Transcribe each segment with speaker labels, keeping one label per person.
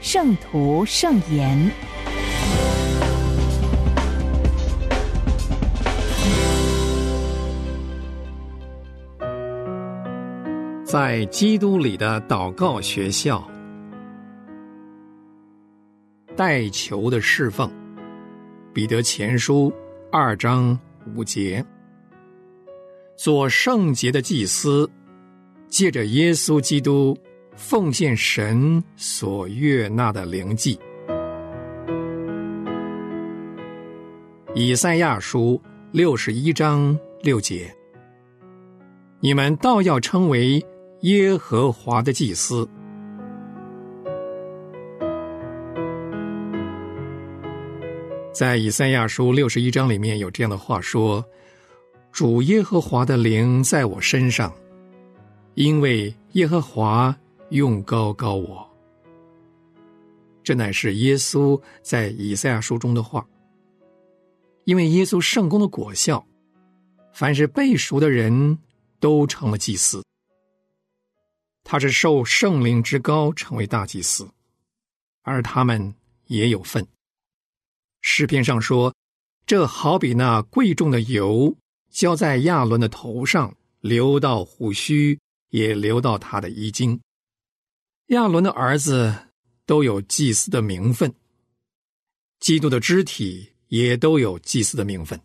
Speaker 1: 圣徒圣言》。
Speaker 2: 在基督里的祷告学校，代求的侍奉，彼得前书二章五节，做圣洁的祭司，借着耶稣基督。奉献神所悦纳的灵祭，以赛亚书六十一章六节：你们倒要称为耶和华的祭司。在以赛亚书六十一章里面有这样的话说：“主耶和华的灵在我身上，因为耶和华。”用高高我，这乃是耶稣在以赛亚书中的话。因为耶稣圣功的果效，凡是背熟的人都成了祭司。他是受圣灵之高成为大祭司，而他们也有份。诗篇上说：“这好比那贵重的油浇在亚伦的头上，流到胡须，也流到他的衣襟。”亚伦的儿子都有祭司的名分，基督的肢体也都有祭司的名分，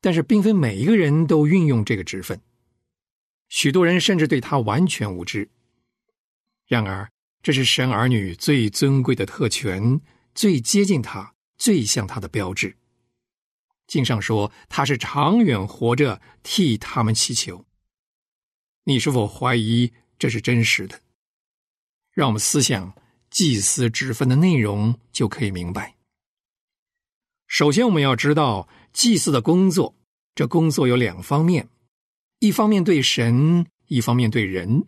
Speaker 2: 但是并非每一个人都运用这个职分，许多人甚至对他完全无知。然而，这是神儿女最尊贵的特权，最接近他、最像他的标志。经上说他是长远活着替他们祈求。你是否怀疑这是真实的？让我们思想祭司职分的内容，就可以明白。首先，我们要知道祭司的工作，这工作有两方面：一方面对神，一方面对人。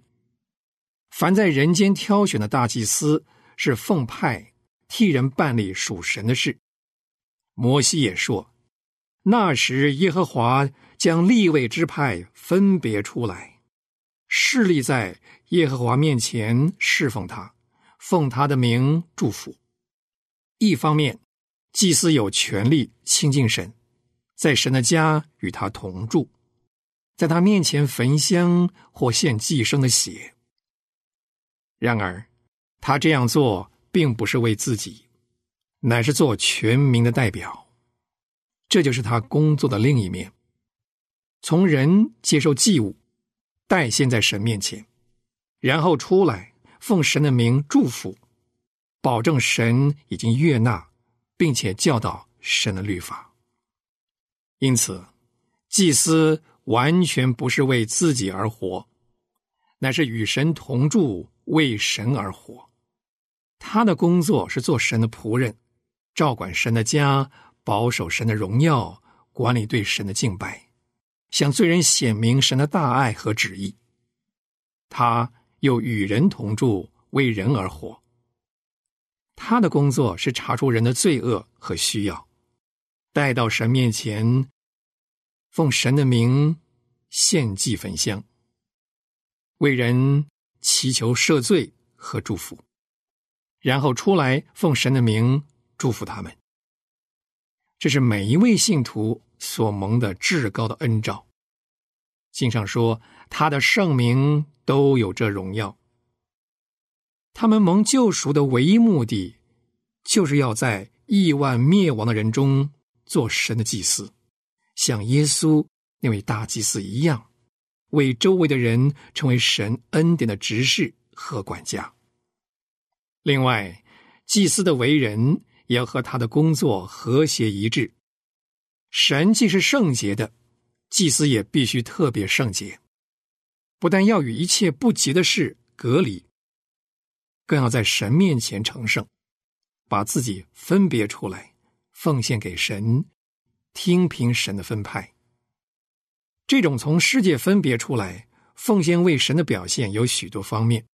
Speaker 2: 凡在人间挑选的大祭司，是奉派替人办理属神的事。摩西也说：“那时，耶和华将立位之派分别出来，势力在。”耶和华面前侍奉他，奉他的名祝福。一方面，祭司有权利亲近神，在神的家与他同住，在他面前焚香或献祭牲的血。然而，他这样做并不是为自己，乃是做全民的代表。这就是他工作的另一面：从人接受祭物，代献在神面前。然后出来，奉神的名祝福，保证神已经悦纳，并且教导神的律法。因此，祭司完全不是为自己而活，乃是与神同住，为神而活。他的工作是做神的仆人，照管神的家，保守神的荣耀，管理对神的敬拜，向罪人显明神的大爱和旨意。他。又与人同住，为人而活。他的工作是查出人的罪恶和需要，带到神面前，奉神的名献祭焚香，为人祈求赦罪和祝福，然后出来奉神的名祝福他们。这是每一位信徒所蒙的至高的恩照。经上说，他的圣名。都有这荣耀。他们蒙救赎的唯一目的，就是要在亿万灭亡的人中做神的祭司，像耶稣那位大祭司一样，为周围的人成为神恩典的执事和管家。另外，祭司的为人也要和他的工作和谐一致。神既是圣洁的，祭司也必须特别圣洁。不但要与一切不洁的事隔离，更要在神面前成圣，把自己分别出来，奉献给神，听凭神的分派。这种从世界分别出来，奉献为神的表现有许多方面。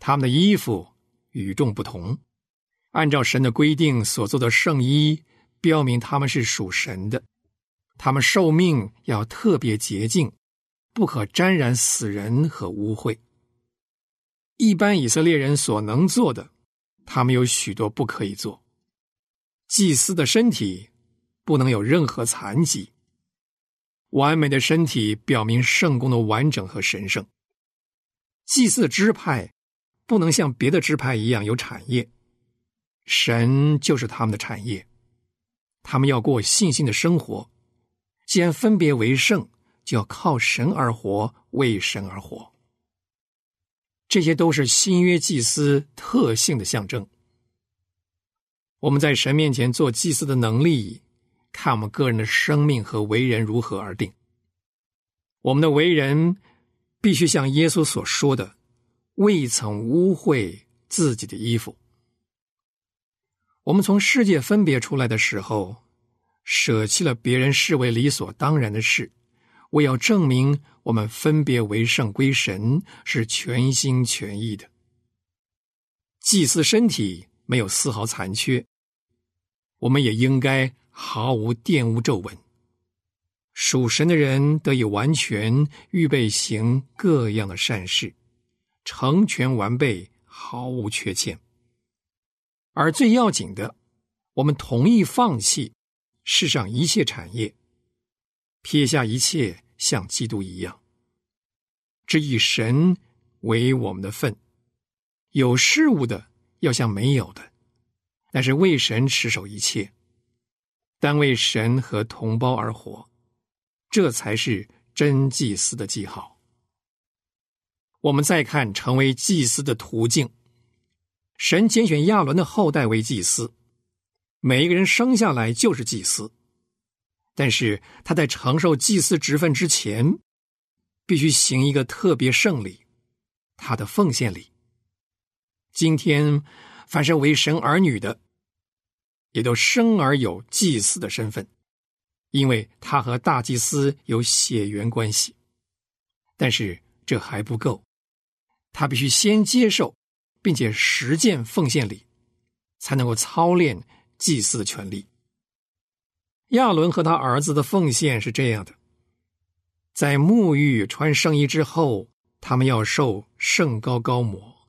Speaker 2: 他们的衣服与众不同，按照神的规定所做的圣衣，标明他们是属神的。他们受命要特别洁净，不可沾染死人和污秽。一般以色列人所能做的，他们有许多不可以做。祭司的身体不能有任何残疾。完美的身体表明圣公的完整和神圣。祭祀支派不能像别的支派一样有产业，神就是他们的产业。他们要过信心的生活，既然分别为圣，就要靠神而活，为神而活。这些都是新约祭司特性的象征。我们在神面前做祭司的能力。看我们个人的生命和为人如何而定。我们的为人必须像耶稣所说的，未曾污秽自己的衣服。我们从世界分别出来的时候，舍弃了别人视为理所当然的事，为要证明我们分别为圣归神是全心全意的。祭祀身体没有丝毫残缺，我们也应该。毫无玷污皱纹，属神的人得以完全预备行各样的善事，成全完备，毫无缺欠。而最要紧的，我们同意放弃世上一切产业，撇下一切，像基督一样，只以神为我们的份。有事物的要像没有的，但是为神持守一切。单为神和同胞而活，这才是真祭司的记号。我们再看成为祭司的途径：神拣选亚伦的后代为祭司，每一个人生下来就是祭司，但是他在承受祭司职分之前，必须行一个特别圣礼——他的奉献礼。今天，凡是为神儿女的。也都生而有祭司的身份，因为他和大祭司有血缘关系。但是这还不够，他必须先接受，并且实践奉献礼，才能够操练祭司的权利。亚伦和他儿子的奉献是这样的：在沐浴穿圣衣之后，他们要受圣膏膏抹，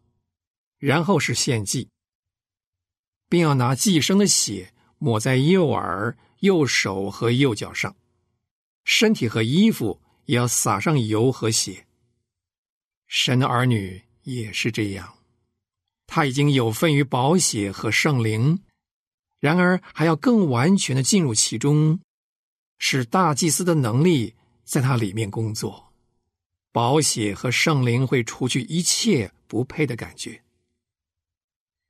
Speaker 2: 然后是献祭。并要拿寄生的血抹在右耳、右手和右脚上，身体和衣服也要撒上油和血。神的儿女也是这样，他已经有份于宝血和圣灵，然而还要更完全的进入其中，使大祭司的能力在他里面工作。宝血和圣灵会除去一切不配的感觉。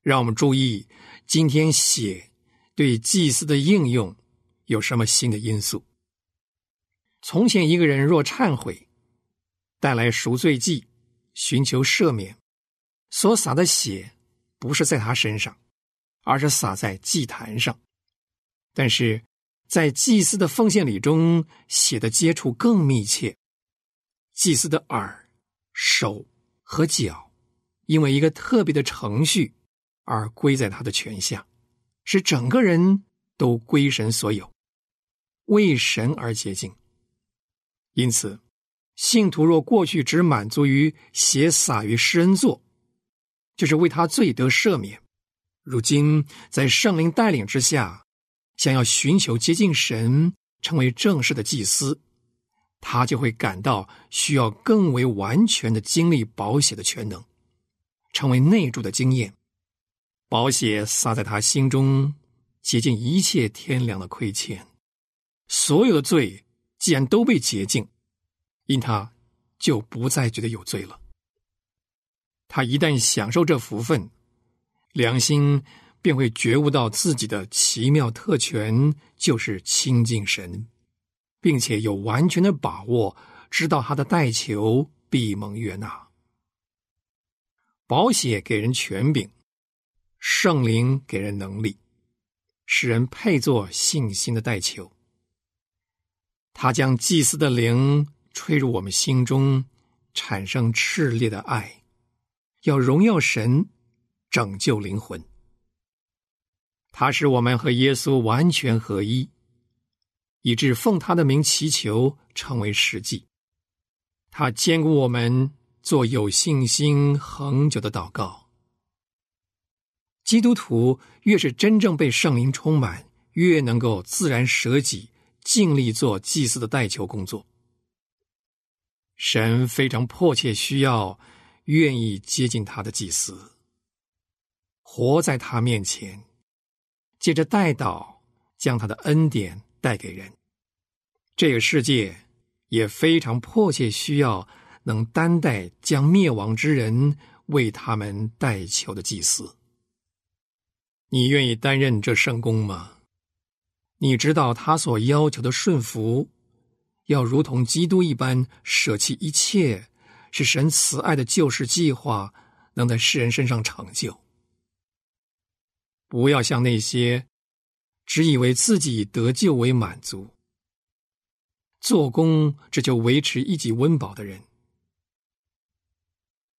Speaker 2: 让我们注意。今天血对祭司的应用有什么新的因素？从前一个人若忏悔，带来赎罪祭，寻求赦免，所撒的血不是在他身上，而是撒在祭坛上。但是在祭司的奉献礼中，血的接触更密切。祭司的耳、手和脚，因为一个特别的程序。而归在他的权下，使整个人都归神所有，为神而洁净。因此，信徒若过去只满足于血洒于施恩座，就是为他罪得赦免；如今在圣灵带领之下，想要寻求接近神，成为正式的祭司，他就会感到需要更为完全的经历保险的全能，成为内住的经验。宝血洒在他心中，洁净一切天良的亏欠。所有的罪既然都被洁净，因他就不再觉得有罪了。他一旦享受这福分，良心便会觉悟到自己的奇妙特权，就是亲近神，并且有完全的把握，知道他的代求必蒙悦纳。宝血给人权柄。圣灵给人能力，使人配作信心的代求。他将祭司的灵吹入我们心中，产生炽烈的爱，要荣耀神，拯救灵魂。他使我们和耶稣完全合一，以致奉他的名祈求成为实际。他兼顾我们做有信心恒久的祷告。基督徒越是真正被圣灵充满，越能够自然舍己。尽力做祭司的代求工作。神非常迫切需要愿意接近他的祭司，活在他面前，借着代祷将他的恩典带给人。这个世界也非常迫切需要能担待将灭亡之人为他们代求的祭司。你愿意担任这圣公吗？你知道他所要求的顺服，要如同基督一般舍弃一切，是神慈爱的救世计划能在世人身上成就。不要像那些只以为自己得救为满足，做工只求维持一己温饱的人。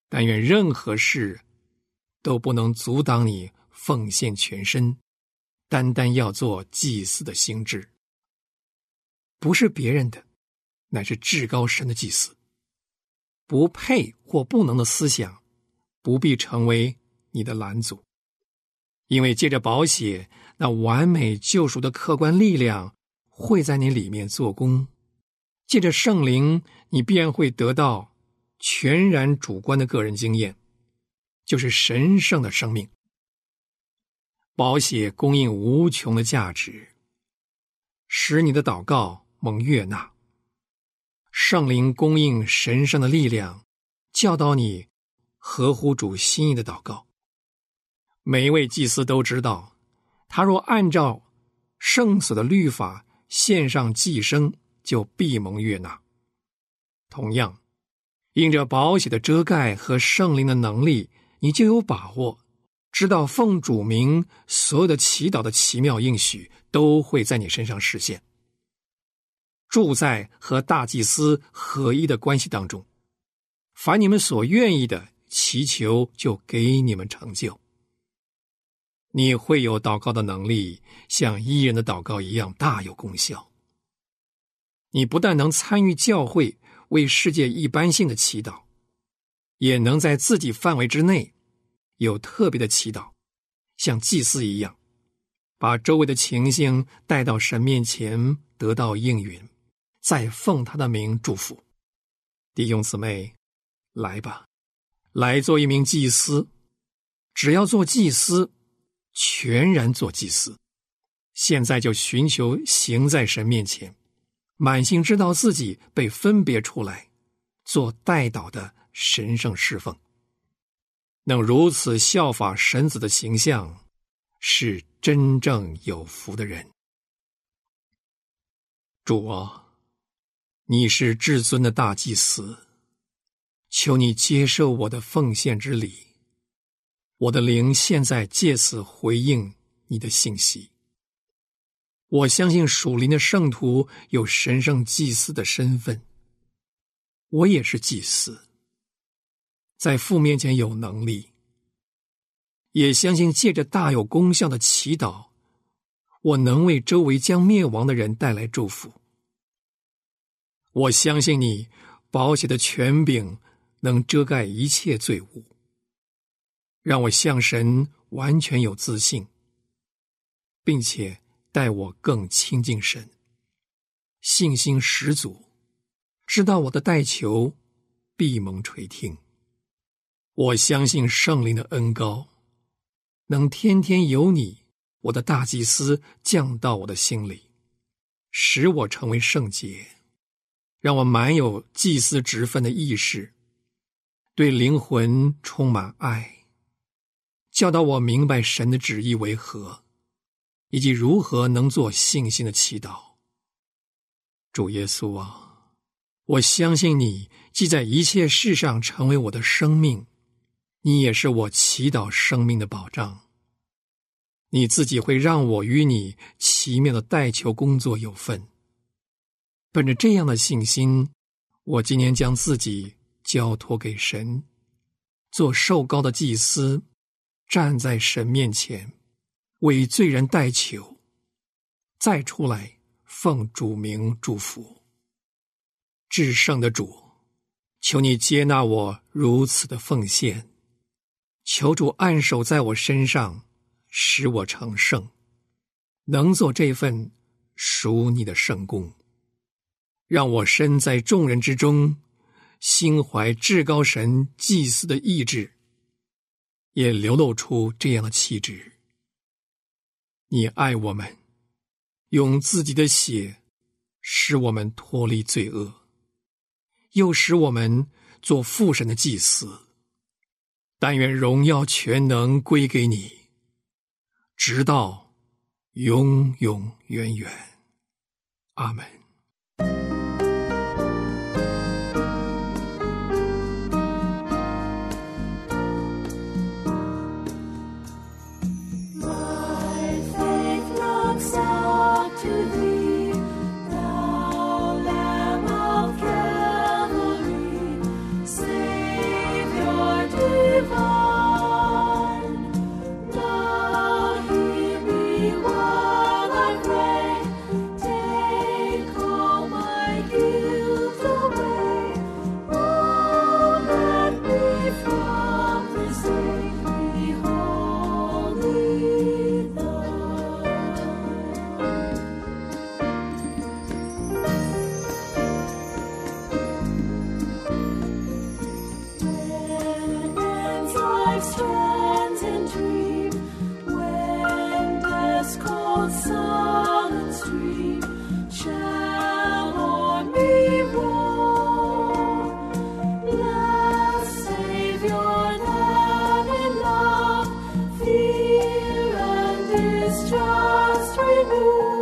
Speaker 2: 但愿任何事都不能阻挡你奉献全身。单单要做祭祀的心智，不是别人的，乃是至高神的祭祀。不配或不能的思想，不必成为你的拦阻，因为借着保险，那完美救赎的客观力量会在你里面做工。借着圣灵，你便会得到全然主观的个人经验，就是神圣的生命。宝血供应无穷的价值，使你的祷告蒙悦纳。圣灵供应神圣的力量，教导你合乎主心意的祷告。每一位祭司都知道，他若按照圣所的律法献上祭牲，就必蒙悦纳。同样，因着宝血的遮盖和圣灵的能力，你就有把握。知道奉主名所有的祈祷的奇妙应许都会在你身上实现。住在和大祭司合一的关系当中，凡你们所愿意的祈求，就给你们成就。你会有祷告的能力，像伊人的祷告一样大有功效。你不但能参与教会为世界一般性的祈祷，也能在自己范围之内。有特别的祈祷，像祭司一样，把周围的情形带到神面前，得到应允，再奉他的名祝福。弟兄姊妹，来吧，来做一名祭司。只要做祭司，全然做祭司。现在就寻求行在神面前，满心知道自己被分别出来，做代祷的神圣侍奉。能如此效法神子的形象，是真正有福的人。主啊，你是至尊的大祭司，求你接受我的奉献之礼。我的灵现在借此回应你的信息。我相信属灵的圣徒有神圣祭司的身份，我也是祭司。在父面前有能力，也相信借着大有功效的祈祷，我能为周围将灭亡的人带来祝福。我相信你保险的权柄能遮盖一切罪恶，让我向神完全有自信，并且带我更亲近神，信心十足，知道我的代求必蒙垂听。我相信圣灵的恩高，能天天有你，我的大祭司降到我的心里，使我成为圣洁，让我满有祭司职分的意识，对灵魂充满爱，教导我明白神的旨意为何，以及如何能做信心的祈祷。主耶稣啊，我相信你既在一切事上成为我的生命。你也是我祈祷生命的保障，你自己会让我与你奇妙的代求工作有份。本着这样的信心，我今年将自己交托给神，做受高的祭司，站在神面前，为罪人代求，再出来奉主名祝福。至圣的主，求你接纳我如此的奉献，求主按手在我身上。使我成圣，能做这份属你的圣功，让我身在众人之中，心怀至高神祭司的意志，也流露出这样的气质。你爱我们，用自己的血使我们脱离罪恶，又使我们做父神的祭司。但愿荣耀全能归给你。直到永永远远，阿门。just remove.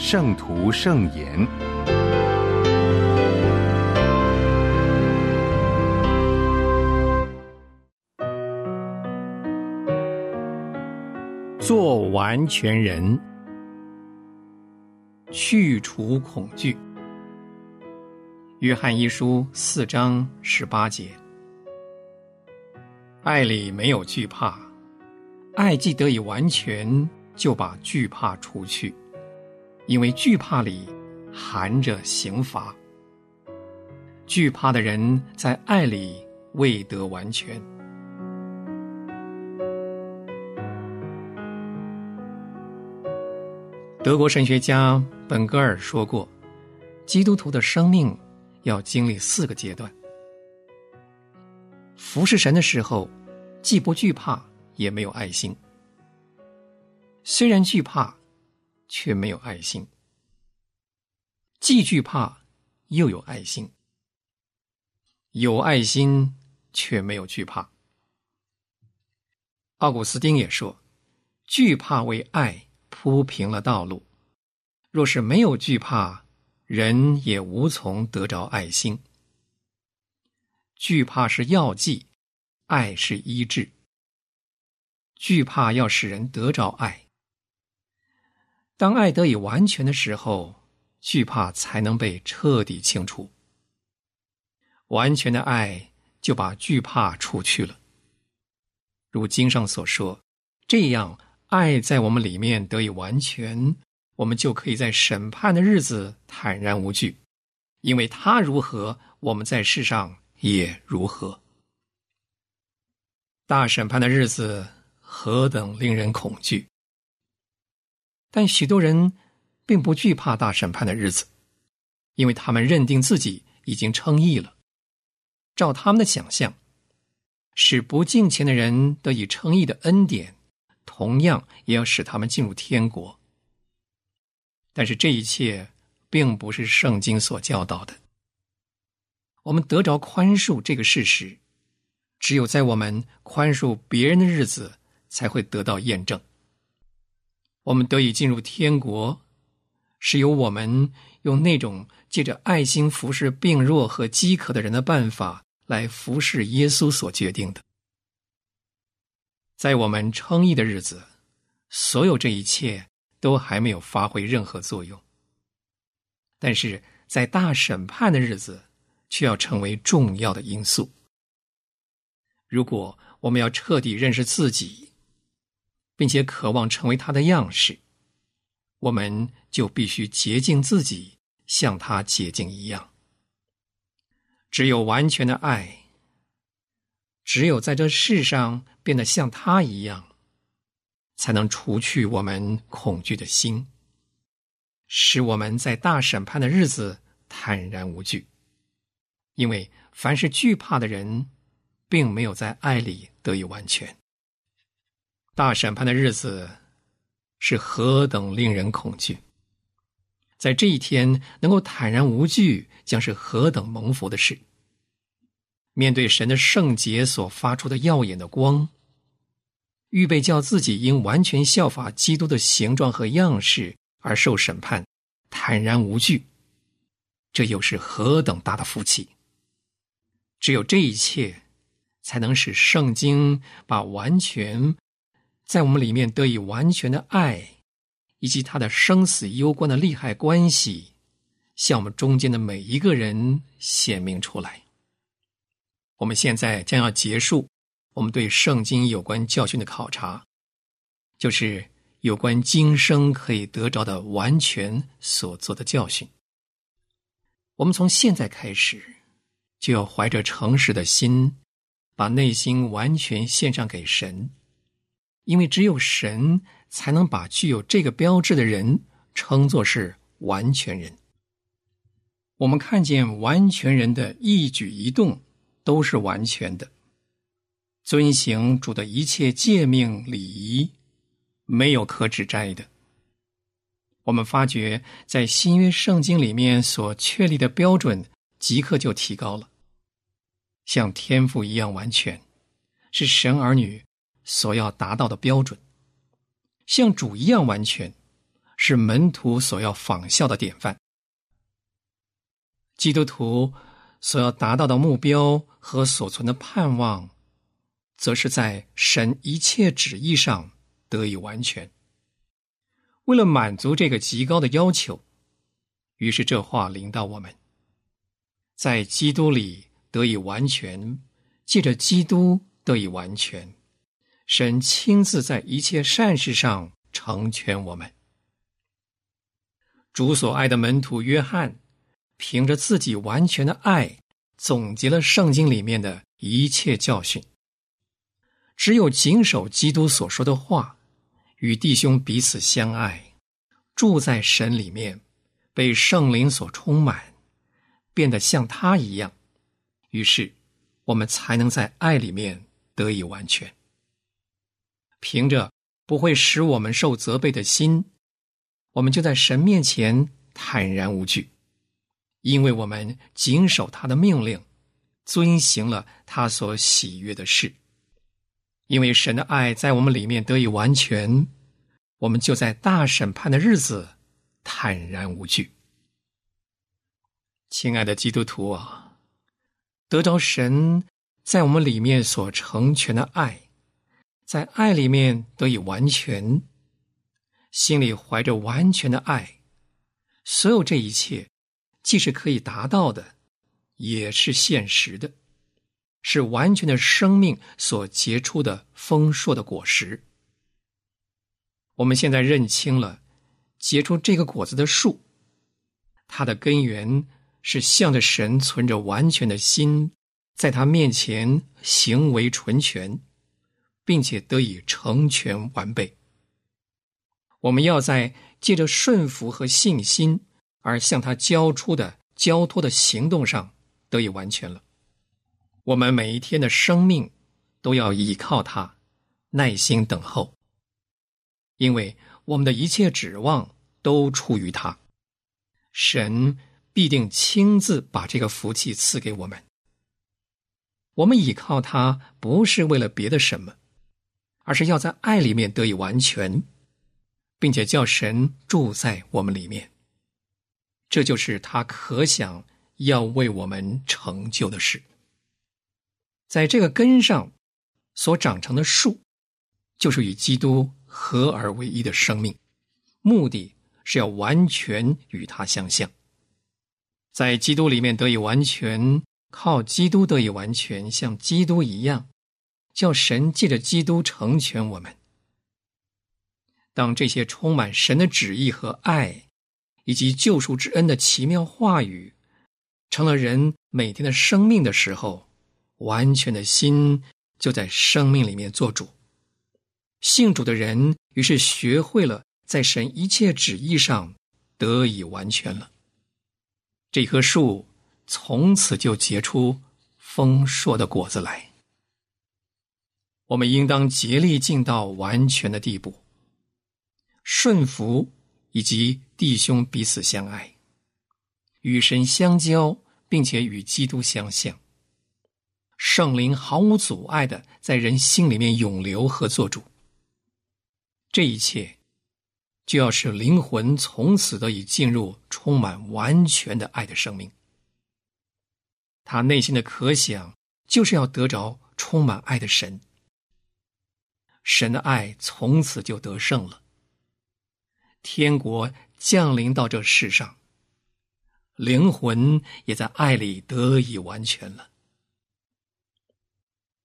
Speaker 3: 圣徒圣言，
Speaker 2: 做完全人，去除恐惧。约翰一书四章十八节，爱里没有惧怕，爱既得以完全，就把惧怕除去。因为惧怕里含着刑罚，惧怕的人在爱里未得完全。德国神学家本格尔说过：“基督徒的生命要经历四个阶段。服侍神的时候，既不惧怕，也没有爱心。虽然惧怕。”却没有爱心，既惧怕又有爱心，有爱心却没有惧怕。奥古斯丁也说：“惧怕为爱铺平了道路，若是没有惧怕，人也无从得着爱心。惧怕是药剂，爱是医治。惧怕要使人得着爱。”当爱得以完全的时候，惧怕才能被彻底清除。完全的爱就把惧怕除去了，如经上所说，这样爱在我们里面得以完全，我们就可以在审判的日子坦然无惧，因为他如何，我们在世上也如何。大审判的日子何等令人恐惧！但许多人并不惧怕大审判的日子，因为他们认定自己已经称义了。照他们的想象，使不敬虔的人得以称义的恩典，同样也要使他们进入天国。但是这一切并不是圣经所教导的。我们得着宽恕这个事实，只有在我们宽恕别人的日子才会得到验证。我们得以进入天国，是由我们用那种借着爱心服侍病弱和饥渴的人的办法。来服侍耶稣所决定的，在我们称义的日子，所有这一切都还没有发挥任何作用。但是在大审判的日子，却要成为重要的因素。如果我们要彻底认识自己，并且渴望成为他的样式，我们就必须洁净自己，像他洁净一样。只有完全的爱，只有在这世上变得像他一样，才能除去我们恐惧的心，使我们在大审判的日子坦然无惧。因为凡是惧怕的人，并没有在爱里得以完全。大审判的日子是何等令人恐惧！在这一天能够坦然无惧，将是何等蒙福的事！面对神的圣洁所发出的耀眼的光，预备叫自己因完全效法基督的形状和样式而受审判，坦然无惧，这又是何等大的福气！只有这一切，才能使圣经把完全在我们里面得以完全的爱。以及他的生死攸关的利害关系，向我们中间的每一个人显明出来。我们现在将要结束我们对圣经有关教训的考察，就是有关今生可以得着的完全所做的教训。我们从现在开始，就要怀着诚实的心，把内心完全献上给神，因为只有神。才能把具有这个标志的人称作是完全人。我们看见完全人的一举一动都是完全的，遵行主的一切诫命礼仪，没有可指摘的。我们发觉在新约圣经里面所确立的标准，即刻就提高了，像天赋一样完全，是神儿女所要达到的标准。像主一样完全，是门徒所要仿效的典范。基督徒所要达到的目标和所存的盼望，则是在神一切旨意上得以完全。为了满足这个极高的要求，于是这话临到我们：在基督里得以完全，借着基督得以完全。神亲自在一切善事上成全我们。主所爱的门徒约翰，凭着自己完全的爱，总结了圣经里面的一切教训。只有谨守基督所说的话，与弟兄彼此相爱，住在神里面，被圣灵所充满，变得像他一样，于是我们才能在爱里面得以完全。凭着不会使我们受责备的心，我们就在神面前坦然无惧，因为我们谨守他的命令，遵行了他所喜悦的事。因为神的爱在我们里面得以完全，我们就在大审判的日子坦然无惧。亲爱的基督徒啊，得着神在我们里面所成全的爱。在爱里面得以完全，心里怀着完全的爱，所有这一切，既是可以达到的，也是现实的。是完全的生命所结出的丰硕的果实。我们现在认清了结出这个果子的树，它的根源是向着神存着完全的心，在他面前行为纯全，并且得以成全完备。我们要在借着顺服和信心而向他交出的交托的行动上得以完全了。我们每一天的生命都要依靠他，耐心等候，因为我们的一切指望都出于他。神必定亲自把这个福气赐给我们。我们依靠他，不是为了别的什么，而是要在爱里面得以完全，并且叫神住在我们里面。这就是他可想要为我们成就的事。在这个根上所长成的树，就是与基督合而为一的生命，目的是要完全与他相像，在基督里面得以完全，靠基督得以完全，像基督一样，叫神借着基督成全我们。当这些充满神的旨意和爱，以及救赎之恩的奇妙话语，成了人每天的生命的时候。完全的心就在生命里面做主，信主的人于是学会了在神一切旨意上得以完全了。这棵树从此就结出丰硕的果子来。我们应当竭力尽到完全的地步，顺服以及弟兄彼此相爱，与神相交，并且与基督相像。圣灵毫无阻碍的在人心里面永留和做主，这一切就要使灵魂从此得以进入充满完全的爱的生命。他内心的可想就是要得着充满爱的神，神的爱从此就得胜了，天国降临到这世上，灵魂也在爱里得以完全了。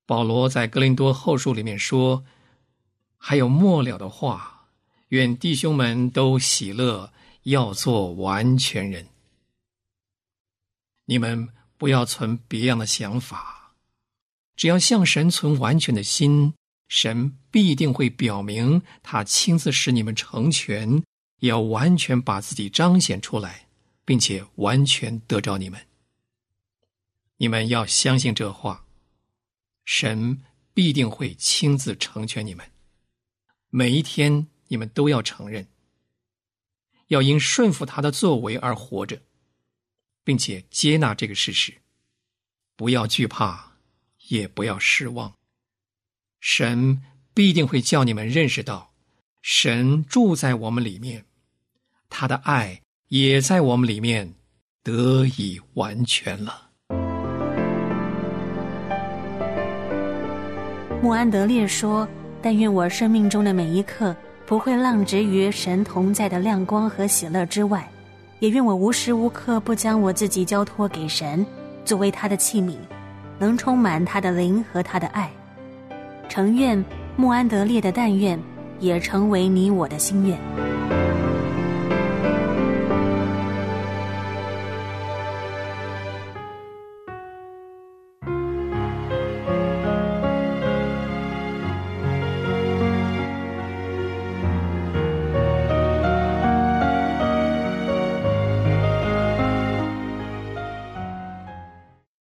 Speaker 2: 保罗在格林多后书里面说：“还有末了的话，愿弟兄们都喜乐，要做完全人。你们不要存别样的想法，只要向神存完全的心，神必定会表明他亲自使你们成全，也要完全把自己彰显出来，并且完全得着你们。你们要相信这话。”神必定会亲自成全你们。每一天，你们都要承认，要因顺服他的作为而活着，并且接纳这个事实，不要惧怕，也不要失望。神必定会叫你们认识到，神住在我们里面，他的爱也在我们里面得以完全了。
Speaker 4: 穆安德烈说：“但愿我生命中的每一刻不会浪掷于神同在的亮光和喜乐之外，也愿我无时无刻不将我自己交托给神，作为他的器皿，能充满他的灵和他的爱。诚愿穆安德烈的但愿，也成为你我的心愿。”